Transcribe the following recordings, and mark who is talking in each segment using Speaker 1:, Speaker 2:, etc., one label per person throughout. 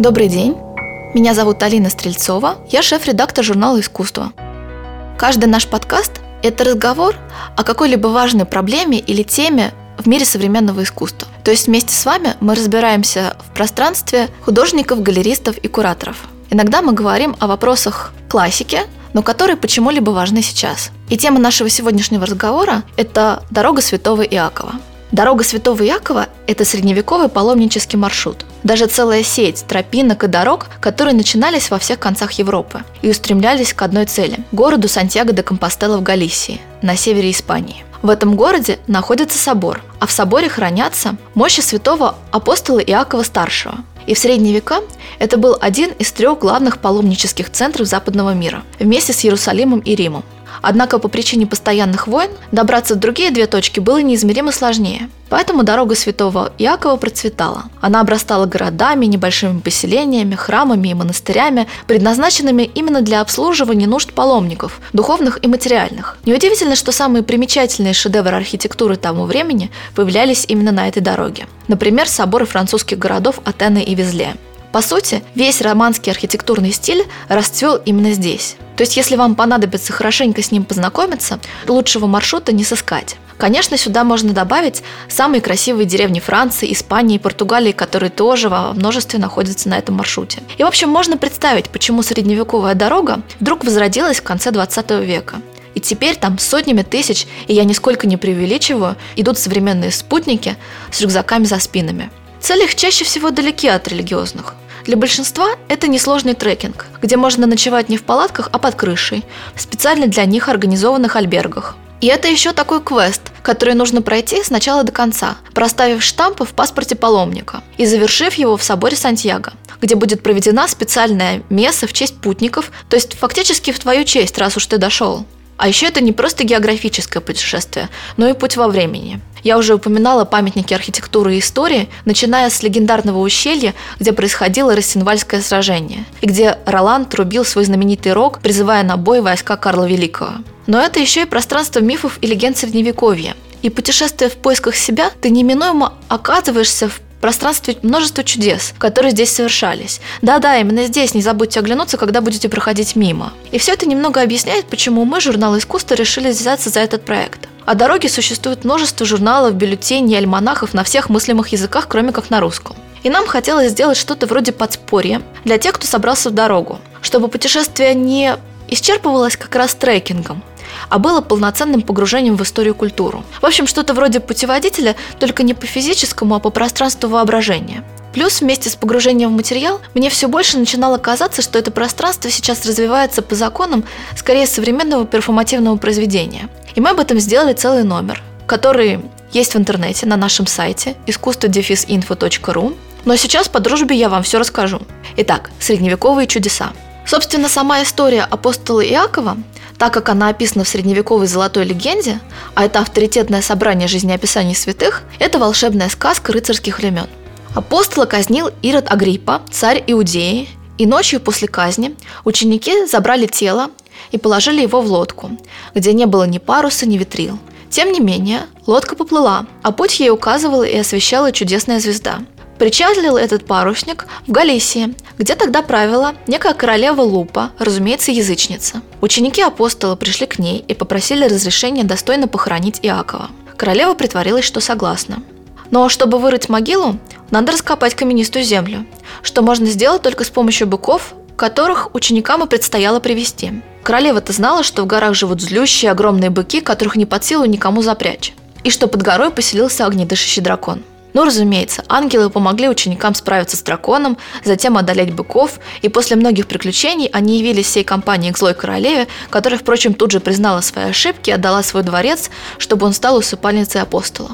Speaker 1: Добрый день. Меня зовут Алина Стрельцова. Я шеф-редактор журнала «Искусство». Каждый наш подкаст – это разговор о какой-либо важной проблеме или теме в мире современного искусства. То есть вместе с вами мы разбираемся в пространстве художников, галеристов и кураторов. Иногда мы говорим о вопросах классики, но которые почему-либо важны сейчас. И тема нашего сегодняшнего разговора – это «Дорога святого Иакова». Дорога Святого Якова – это средневековый паломнический маршрут. Даже целая сеть тропинок и дорог, которые начинались во всех концах Европы и устремлялись к одной цели – городу Сантьяго де Компостела в Галисии, на севере Испании. В этом городе находится собор, а в соборе хранятся мощи святого апостола Иакова Старшего. И в средние века это был один из трех главных паломнических центров западного мира, вместе с Иерусалимом и Римом. Однако по причине постоянных войн добраться в другие две точки было неизмеримо сложнее. Поэтому дорога святого Якова процветала. Она обрастала городами, небольшими поселениями, храмами и монастырями, предназначенными именно для обслуживания нужд паломников, духовных и материальных. Неудивительно, что самые примечательные шедевры архитектуры тому времени появлялись именно на этой дороге. Например, соборы французских городов Атены и Везле. По сути, весь романский архитектурный стиль расцвел именно здесь. То есть, если вам понадобится хорошенько с ним познакомиться, лучшего маршрута не сыскать. Конечно, сюда можно добавить самые красивые деревни Франции, Испании и Португалии, которые тоже во множестве находятся на этом маршруте. И, в общем, можно представить, почему средневековая дорога вдруг возродилась в конце 20 века. И теперь там сотнями тысяч, и я нисколько не преувеличиваю, идут современные спутники с рюкзаками за спинами. Цели их чаще всего далеки от религиозных. Для большинства это несложный трекинг, где можно ночевать не в палатках, а под крышей, в специально для них организованных альбергах. И это еще такой квест, который нужно пройти с начала до конца, проставив штампы в паспорте паломника и завершив его в соборе Сантьяго, где будет проведена специальная месса в честь путников, то есть фактически в твою честь, раз уж ты дошел. А еще это не просто географическое путешествие, но и путь во времени. Я уже упоминала памятники архитектуры и истории, начиная с легендарного ущелья, где происходило Рассенвальское сражение, и где Роланд трубил свой знаменитый рог, призывая на бой войска Карла Великого. Но это еще и пространство мифов и легенд Средневековья. И путешествуя в поисках себя, ты неминуемо оказываешься в пространстве множество чудес, которые здесь совершались. Да-да, именно здесь не забудьте оглянуться, когда будете проходить мимо. И все это немного объясняет, почему мы, журнал искусства, решили взяться за этот проект. О дороге существует множество журналов, бюллетеней, альманахов на всех мыслимых языках, кроме как на русском. И нам хотелось сделать что-то вроде подспорья для тех, кто собрался в дорогу, чтобы путешествие не исчерпывалось как раз трекингом, а было полноценным погружением в историю культуру. В общем, что-то вроде путеводителя, только не по физическому, а по пространству воображения. Плюс вместе с погружением в материал мне все больше начинало казаться, что это пространство сейчас развивается по законам скорее современного перформативного произведения. И мы об этом сделали целый номер, который есть в интернете на нашем сайте искусство-info.ru. Но сейчас по дружбе я вам все расскажу. Итак, средневековые чудеса. Собственно, сама история апостола Иакова так как она описана в средневековой золотой легенде, а это авторитетное собрание жизнеописаний святых, это волшебная сказка рыцарских времен. Апостола казнил Ирод Агриппа, царь Иудеи, и ночью после казни ученики забрали тело и положили его в лодку, где не было ни паруса, ни ветрил. Тем не менее, лодка поплыла, а путь ей указывала и освещала чудесная звезда – Причалил этот парусник в Галисии, где тогда правила некая королева Лупа, разумеется, язычница. Ученики апостола пришли к ней и попросили разрешения достойно похоронить Иакова. Королева притворилась, что согласна. Но чтобы вырыть могилу, надо раскопать каменистую землю, что можно сделать только с помощью быков, которых ученикам и предстояло привести. Королева-то знала, что в горах живут злющие огромные быки, которых не под силу никому запрячь, и что под горой поселился огнедышащий дракон – ну, разумеется, ангелы помогли ученикам справиться с драконом, затем одолеть быков, и после многих приключений они явились всей компании к злой королеве, которая, впрочем, тут же признала свои ошибки и отдала свой дворец, чтобы он стал усыпальницей апостола.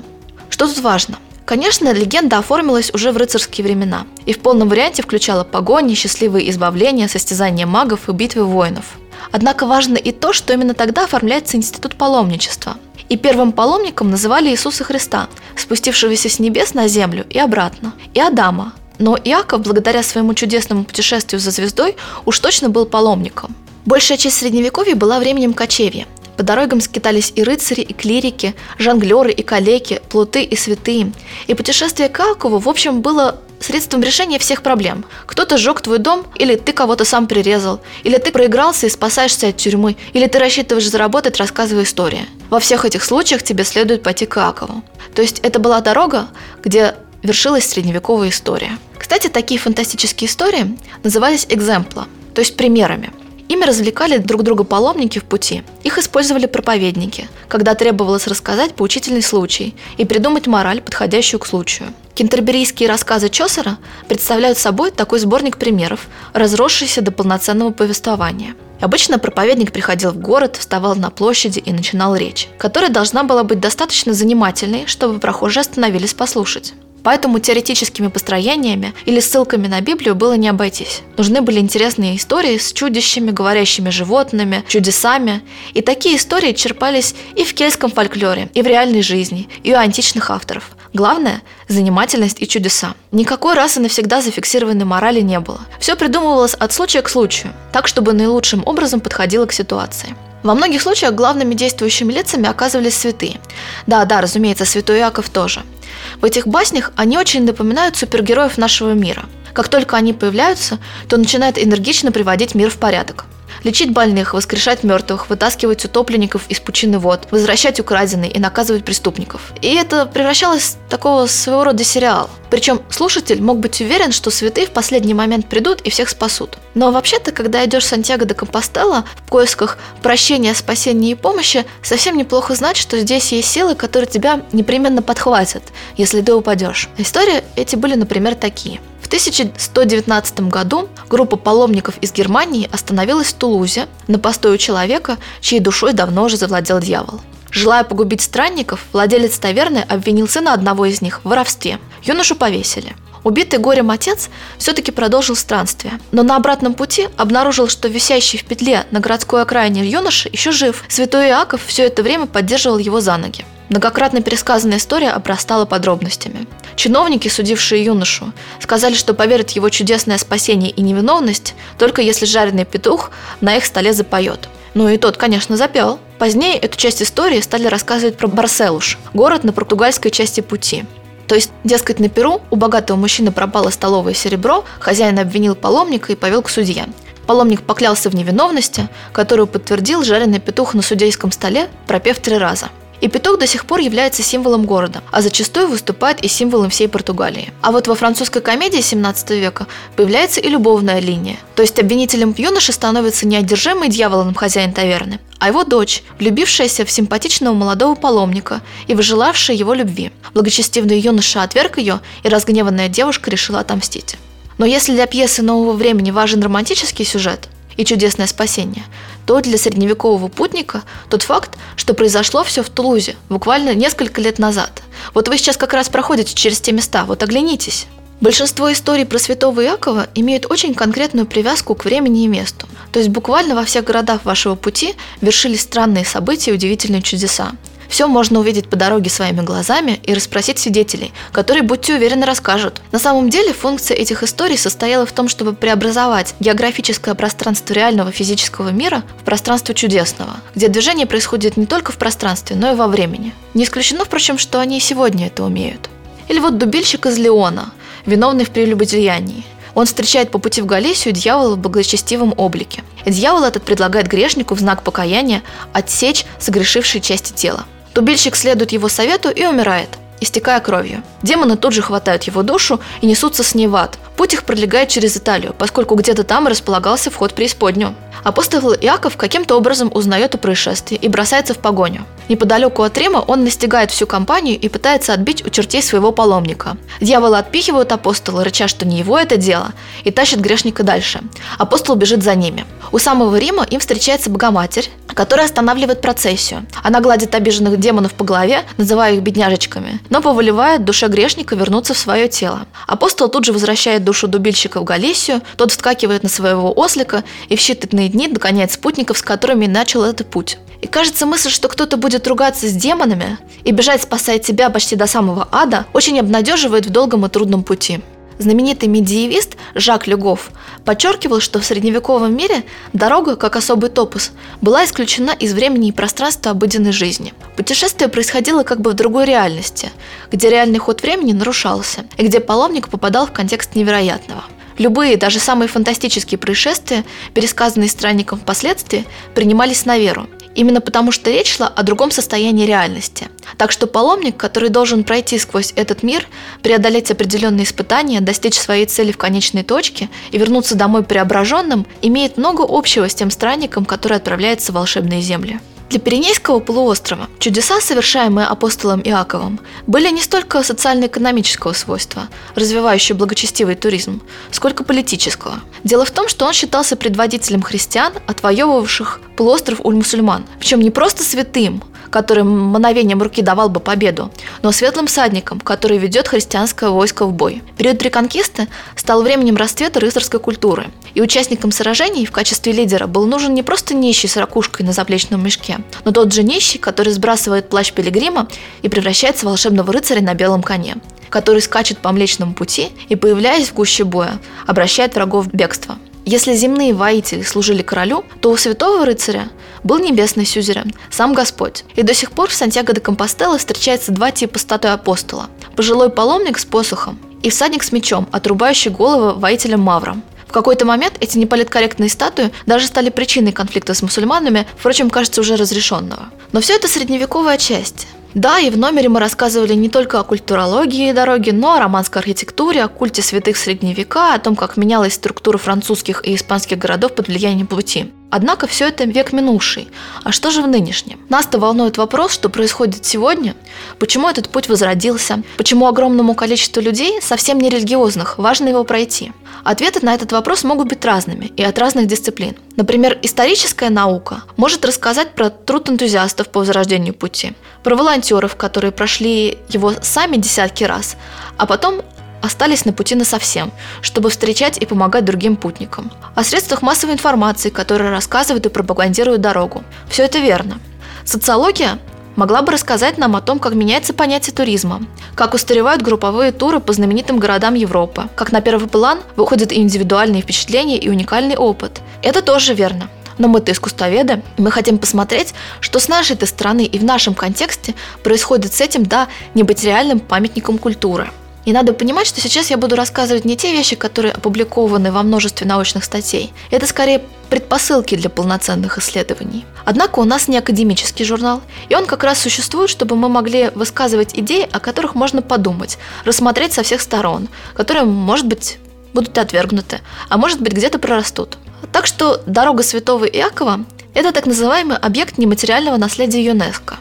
Speaker 1: Что тут важно? Конечно, легенда оформилась уже в рыцарские времена и в полном варианте включала погони, счастливые избавления, состязания магов и битвы воинов. Однако важно и то, что именно тогда оформляется институт паломничества – и первым паломником называли Иисуса Христа, спустившегося с небес на землю и обратно, и Адама. Но Иаков, благодаря своему чудесному путешествию за звездой, уж точно был паломником. Большая часть Средневековья была временем кочевья. По дорогам скитались и рыцари, и клирики, жонглеры и калеки, плуты и святые. И путешествие к Иакову, в общем, было средством решения всех проблем. Кто-то сжег твой дом, или ты кого-то сам прирезал, или ты проигрался и спасаешься от тюрьмы, или ты рассчитываешь заработать, рассказывая истории. Во всех этих случаях тебе следует пойти к Иакову. То есть это была дорога, где вершилась средневековая история. Кстати, такие фантастические истории назывались экземпла, то есть примерами – Ими развлекали друг друга паломники в пути. Их использовали проповедники, когда требовалось рассказать поучительный случай и придумать мораль, подходящую к случаю. Кентерберийские рассказы Чосера представляют собой такой сборник примеров, разросшийся до полноценного повествования. Обычно проповедник приходил в город, вставал на площади и начинал речь, которая должна была быть достаточно занимательной, чтобы прохожие остановились послушать. Поэтому теоретическими построениями или ссылками на Библию было не обойтись. Нужны были интересные истории с чудищами, говорящими животными, чудесами. И такие истории черпались и в кельтском фольклоре, и в реальной жизни, и у античных авторов. Главное – занимательность и чудеса. Никакой раз и навсегда зафиксированной морали не было. Все придумывалось от случая к случаю, так, чтобы наилучшим образом подходило к ситуации. Во многих случаях главными действующими лицами оказывались святые. Да, да, разумеется, святой Иаков тоже – в этих баснях они очень напоминают супергероев нашего мира. Как только они появляются, то начинают энергично приводить мир в порядок. Лечить больных, воскрешать мертвых, вытаскивать утопленников из пучины вод, возвращать украденные и наказывать преступников. И это превращалось в такого своего рода сериал. Причем слушатель мог быть уверен, что святые в последний момент придут и всех спасут. Но вообще-то, когда идешь в Сантьяго де Компостела в поисках прощения, спасения и помощи, совсем неплохо знать, что здесь есть силы, которые тебя непременно подхватят, если ты упадешь. Истории эти были, например, такие – в 1119 году группа паломников из Германии остановилась в Тулузе на постой у человека, чьей душой давно уже завладел дьявол. Желая погубить странников, владелец таверны обвинил сына одного из них в воровстве. Юношу повесили. Убитый горем отец все-таки продолжил странствие, но на обратном пути обнаружил, что висящий в петле на городской окраине юноша еще жив. Святой Иаков все это время поддерживал его за ноги. Многократно пересказанная история обрастала подробностями. Чиновники, судившие юношу, сказали, что поверят его чудесное спасение и невиновность, только если жареный петух на их столе запоет. Ну и тот, конечно, запел. Позднее эту часть истории стали рассказывать про Барселуш, город на португальской части пути. То есть, дескать, на Перу у богатого мужчины пропало столовое серебро, хозяин обвинил паломника и повел к судье. Паломник поклялся в невиновности, которую подтвердил жареный петух на судейском столе, пропев три раза – и петух до сих пор является символом города, а зачастую выступает и символом всей Португалии. А вот во французской комедии 17 века появляется и любовная линия. То есть обвинителем юноши становится не одержимый дьяволом хозяин таверны, а его дочь, влюбившаяся в симпатичного молодого паломника и выжелавшая его любви. Благочестивный юноша отверг ее, и разгневанная девушка решила отомстить. Но если для пьесы нового времени важен романтический сюжет, и чудесное спасение, то для средневекового путника тот факт, что произошло все в Тулузе буквально несколько лет назад. Вот вы сейчас как раз проходите через те места, вот оглянитесь. Большинство историй про святого Иакова имеют очень конкретную привязку к времени и месту. То есть буквально во всех городах вашего пути вершились странные события и удивительные чудеса. Все можно увидеть по дороге своими глазами и расспросить свидетелей, которые, будьте уверены, расскажут. На самом деле функция этих историй состояла в том, чтобы преобразовать географическое пространство реального физического мира в пространство чудесного, где движение происходит не только в пространстве, но и во времени. Не исключено, впрочем, что они и сегодня это умеют. Или вот дубильщик из Леона, виновный в прелюбодеянии. Он встречает по пути в Галисию дьявола в благочестивом облике. И дьявол этот предлагает грешнику в знак покаяния отсечь согрешившие части тела. Тубильщик следует его совету и умирает, истекая кровью. Демоны тут же хватают его душу и несутся с ней в ад. Путь их пролегает через Италию, поскольку где-то там располагался вход в преисподнюю. Апостол Иаков каким-то образом узнает о происшествии и бросается в погоню. Неподалеку от Рима он настигает всю компанию и пытается отбить у чертей своего паломника. Дьяволы отпихивают апостола, рыча, что не его это дело, и тащат грешника дальше. Апостол бежит за ними. У самого Рима им встречается Богоматерь, которая останавливает процессию. Она гладит обиженных демонов по голове, называя их бедняжечками, но повелевает душе грешника вернуться в свое тело. Апостол тут же возвращает душу дубильщика в Галисию, тот вскакивает на своего ослика и в считанные дни догоняет спутников, с которыми начал этот путь. И кажется, мысль, что кто-то будет ругаться с демонами и бежать спасать тебя почти до самого ада, очень обнадеживает в долгом и трудном пути. Знаменитый медиевист Жак Люгов подчеркивал, что в средневековом мире дорога, как особый топус, была исключена из времени и пространства обыденной жизни. Путешествие происходило как бы в другой реальности, где реальный ход времени нарушался, и где паломник попадал в контекст невероятного. Любые, даже самые фантастические происшествия, пересказанные странником впоследствии, принимались на веру, именно потому что речь шла о другом состоянии реальности. Так что паломник, который должен пройти сквозь этот мир, преодолеть определенные испытания, достичь своей цели в конечной точке и вернуться домой преображенным, имеет много общего с тем странником, который отправляется в волшебные земли. Для Пиренейского полуострова чудеса, совершаемые апостолом Иаковом, были не столько социально-экономического свойства, развивающие благочестивый туризм, сколько политического. Дело в том, что он считался предводителем христиан, отвоевывавших полуостров у мусульман, причем не просто святым, который мановением руки давал бы победу, но светлым всадником, который ведет христианское войско в бой. Период реконкисты стал временем расцвета рыцарской культуры, и участникам сражений в качестве лидера был нужен не просто нищий с ракушкой на заплечном мешке, но тот же нищий, который сбрасывает плащ пилигрима и превращается в волшебного рыцаря на белом коне который скачет по Млечному пути и, появляясь в гуще боя, обращает врагов в бегство. Если земные воители служили королю, то у святого рыцаря был небесный сюзерен, сам Господь. И до сих пор в Сантьяго де Компостела встречается два типа статуи апостола. Пожилой паломник с посохом и всадник с мечом, отрубающий головы воителям Маврам. В какой-то момент эти неполиткорректные статуи даже стали причиной конфликта с мусульманами, впрочем, кажется, уже разрешенного. Но все это средневековая часть. Да, и в номере мы рассказывали не только о культурологии дороги, но о романской архитектуре, о культе святых средневека, о том, как менялась структура французских и испанских городов под влиянием пути. Однако все это век минувший. А что же в нынешнем? Нас-то волнует вопрос, что происходит сегодня, почему этот путь возродился, почему огромному количеству людей, совсем не религиозных, важно его пройти. Ответы на этот вопрос могут быть разными и от разных дисциплин. Например, историческая наука может рассказать про труд энтузиастов по возрождению пути, про волонтеров, которые прошли его сами десятки раз, а потом остались на пути на совсем, чтобы встречать и помогать другим путникам. О средствах массовой информации, которые рассказывают и пропагандируют дорогу. Все это верно. Социология могла бы рассказать нам о том, как меняется понятие туризма, как устаревают групповые туры по знаменитым городам Европы, как на первый план выходят индивидуальные впечатления и уникальный опыт. Это тоже верно. Но мы-то искусствоведы, и мы хотим посмотреть, что с нашей-то стороны и в нашем контексте происходит с этим, да, нематериальным памятником культуры. И надо понимать, что сейчас я буду рассказывать не те вещи, которые опубликованы во множестве научных статей. Это скорее предпосылки для полноценных исследований. Однако у нас не академический журнал, и он как раз существует, чтобы мы могли высказывать идеи, о которых можно подумать, рассмотреть со всех сторон, которые, может быть, будут отвергнуты, а может быть, где-то прорастут. Так что дорога Святого Иакова – это так называемый объект нематериального наследия ЮНЕСКО.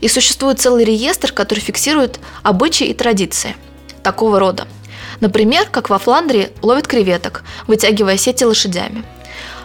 Speaker 1: И существует целый реестр, который фиксирует обычаи и традиции – такого рода. Например, как во Фландрии ловят креветок, вытягивая сети лошадями.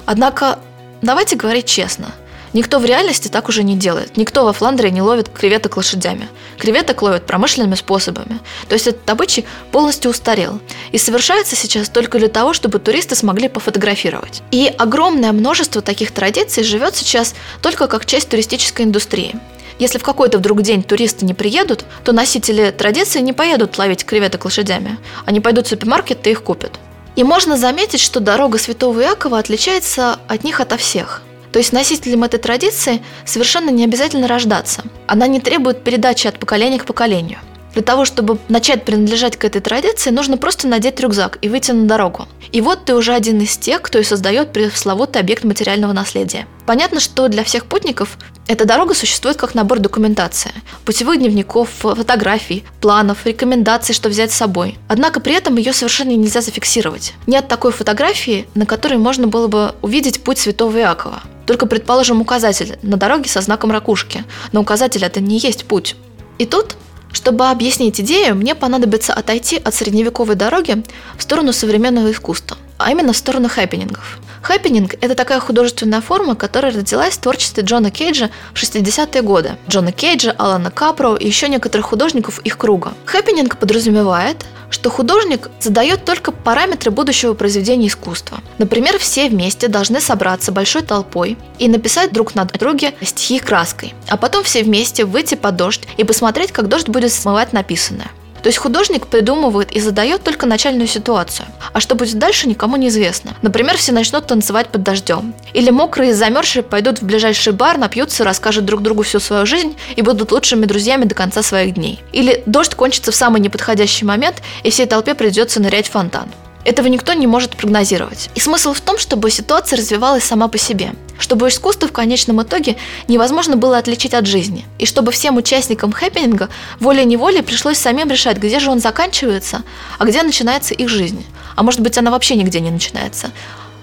Speaker 1: Однако, давайте говорить честно, никто в реальности так уже не делает. Никто во Фландрии не ловит креветок лошадями. Креветок ловят промышленными способами. То есть этот обычай полностью устарел. И совершается сейчас только для того, чтобы туристы смогли пофотографировать. И огромное множество таких традиций живет сейчас только как часть туристической индустрии. Если в какой-то вдруг день туристы не приедут, то носители традиции не поедут ловить креветок лошадями. Они пойдут в супермаркет и их купят. И можно заметить, что дорога Святого Иакова отличается от них ото всех. То есть носителям этой традиции совершенно не обязательно рождаться. Она не требует передачи от поколения к поколению – для того, чтобы начать принадлежать к этой традиции, нужно просто надеть рюкзак и выйти на дорогу. И вот ты уже один из тех, кто и создает пресловутый объект материального наследия. Понятно, что для всех путников эта дорога существует как набор документации, путевых дневников, фотографий, планов, рекомендаций, что взять с собой. Однако при этом ее совершенно нельзя зафиксировать. Нет такой фотографии, на которой можно было бы увидеть путь Святого Иакова. Только, предположим, указатель на дороге со знаком ракушки, но указатель это не есть путь. И тут чтобы объяснить идею, мне понадобится отойти от средневековой дороги в сторону современного искусства, а именно в сторону хэппинингов. Хэппининг – это такая художественная форма, которая родилась в творчестве Джона Кейджа в 60-е годы. Джона Кейджа, Алана Капро и еще некоторых художников их круга. Хэппининг подразумевает, что художник задает только параметры будущего произведения искусства. Например, все вместе должны собраться большой толпой и написать друг на друге стихи краской, а потом все вместе выйти под дождь и посмотреть, как дождь будет смывать написанное. То есть художник придумывает и задает только начальную ситуацию. А что будет дальше, никому не известно. Например, все начнут танцевать под дождем. Или мокрые и замерзшие пойдут в ближайший бар, напьются, расскажут друг другу всю свою жизнь и будут лучшими друзьями до конца своих дней. Или дождь кончится в самый неподходящий момент, и всей толпе придется нырять в фонтан. Этого никто не может прогнозировать. И смысл в том, чтобы ситуация развивалась сама по себе, чтобы искусство в конечном итоге невозможно было отличить от жизни, и чтобы всем участникам хэппининга волей-неволей пришлось самим решать, где же он заканчивается, а где начинается их жизнь. А может быть, она вообще нигде не начинается.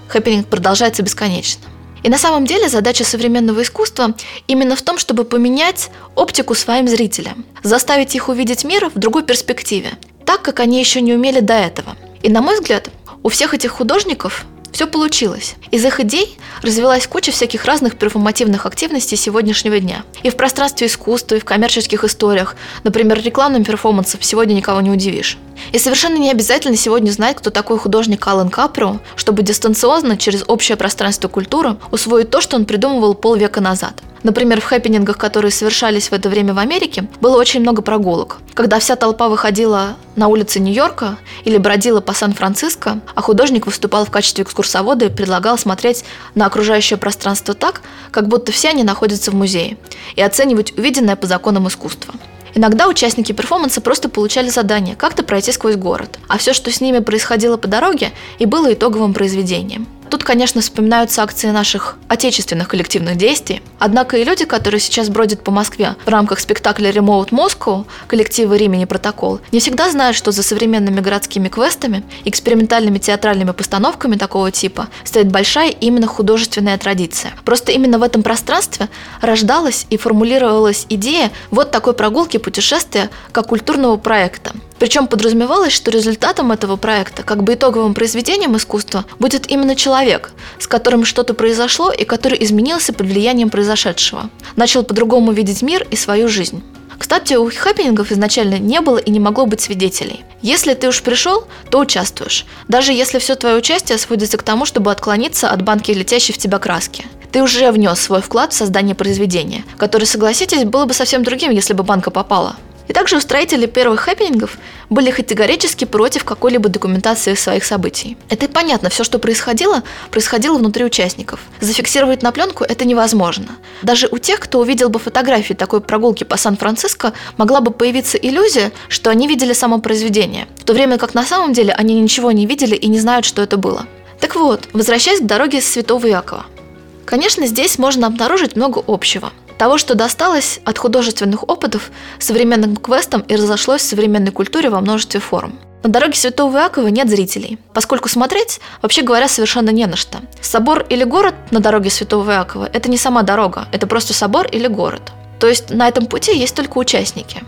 Speaker 1: Хэппининг продолжается бесконечно. И на самом деле задача современного искусства именно в том, чтобы поменять оптику своим зрителям, заставить их увидеть мир в другой перспективе, так, как они еще не умели до этого – и на мой взгляд, у всех этих художников все получилось. Из их идей развилась куча всяких разных перформативных активностей сегодняшнего дня. И в пространстве искусства, и в коммерческих историях, например, рекламным перформансом сегодня никого не удивишь. И совершенно не обязательно сегодня знать, кто такой художник Алан Капро, чтобы дистанционно через общее пространство культуры усвоить то, что он придумывал полвека назад – Например, в хэппинингах, которые совершались в это время в Америке, было очень много прогулок. Когда вся толпа выходила на улицы Нью-Йорка или бродила по Сан-Франциско, а художник выступал в качестве экскурсовода и предлагал смотреть на окружающее пространство так, как будто все они находятся в музее, и оценивать увиденное по законам искусства. Иногда участники перформанса просто получали задание как-то пройти сквозь город, а все, что с ними происходило по дороге, и было итоговым произведением – Тут, конечно, вспоминаются акции наших отечественных коллективных действий. Однако и люди, которые сейчас бродят по Москве в рамках спектакля Remote Moscow коллектива Римени Протокол, не всегда знают, что за современными городскими квестами, экспериментальными театральными постановками такого типа стоит большая именно художественная традиция. Просто именно в этом пространстве рождалась и формулировалась идея вот такой прогулки путешествия как культурного проекта. Причем подразумевалось, что результатом этого проекта, как бы итоговым произведением искусства, будет именно человек, с которым что-то произошло и который изменился под влиянием произошедшего. Начал по-другому видеть мир и свою жизнь. Кстати, у хэппинингов изначально не было и не могло быть свидетелей. Если ты уж пришел, то участвуешь. Даже если все твое участие сводится к тому, чтобы отклониться от банки летящей в тебя краски. Ты уже внес свой вклад в создание произведения, которое, согласитесь, было бы совсем другим, если бы банка попала. И также устроители первых хэппинингов были категорически против какой-либо документации своих событий. Это и понятно, все, что происходило, происходило внутри участников. Зафиксировать на пленку это невозможно. Даже у тех, кто увидел бы фотографии такой прогулки по Сан-Франциско, могла бы появиться иллюзия, что они видели само произведение, в то время как на самом деле они ничего не видели и не знают, что это было. Так вот, возвращаясь к дороге Святого Якова. Конечно, здесь можно обнаружить много общего того, что досталось от художественных опытов современным квестам и разошлось в современной культуре во множестве форм. На дороге Святого Иакова нет зрителей, поскольку смотреть, вообще говоря, совершенно не на что. Собор или город на дороге Святого Иакова – это не сама дорога, это просто собор или город. То есть на этом пути есть только участники.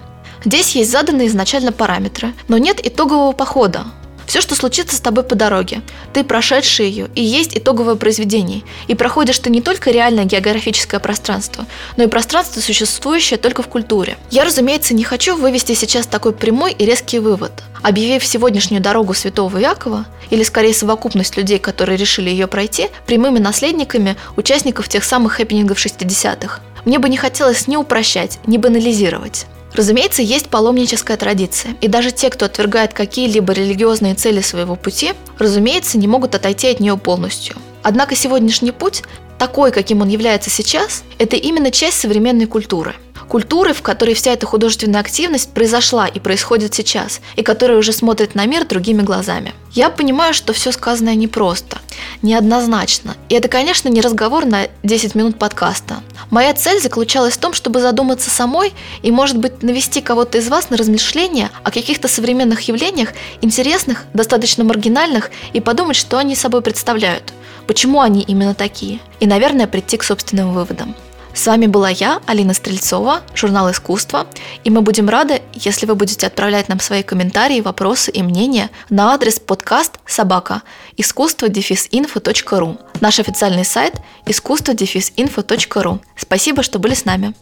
Speaker 1: Здесь есть заданные изначально параметры, но нет итогового похода, все, что случится с тобой по дороге, ты прошедший ее, и есть итоговое произведение. И проходишь ты не только реальное географическое пространство, но и пространство, существующее только в культуре. Я, разумеется, не хочу вывести сейчас такой прямой и резкий вывод. Объявив сегодняшнюю дорогу Святого Якова, или скорее совокупность людей, которые решили ее пройти, прямыми наследниками участников тех самых хэппинингов 60-х, мне бы не хотелось ни упрощать, ни банализировать. Разумеется, есть паломническая традиция, и даже те, кто отвергает какие-либо религиозные цели своего пути, разумеется, не могут отойти от нее полностью. Однако сегодняшний путь, такой, каким он является сейчас, это именно часть современной культуры – культуры, в которой вся эта художественная активность произошла и происходит сейчас, и которая уже смотрит на мир другими глазами. Я понимаю, что все сказанное непросто, неоднозначно. И это, конечно, не разговор на 10 минут подкаста. Моя цель заключалась в том, чтобы задуматься самой и, может быть, навести кого-то из вас на размышления о каких-то современных явлениях, интересных, достаточно маргинальных, и подумать, что они собой представляют, почему они именно такие, и, наверное, прийти к собственным выводам. С вами была я, Алина Стрельцова, журнал «Искусство», и мы будем рады, если вы будете отправлять нам свои комментарии, вопросы и мнения на адрес подкаст собака искусство инфо.ру наш официальный сайт искусство Спасибо, что были с нами.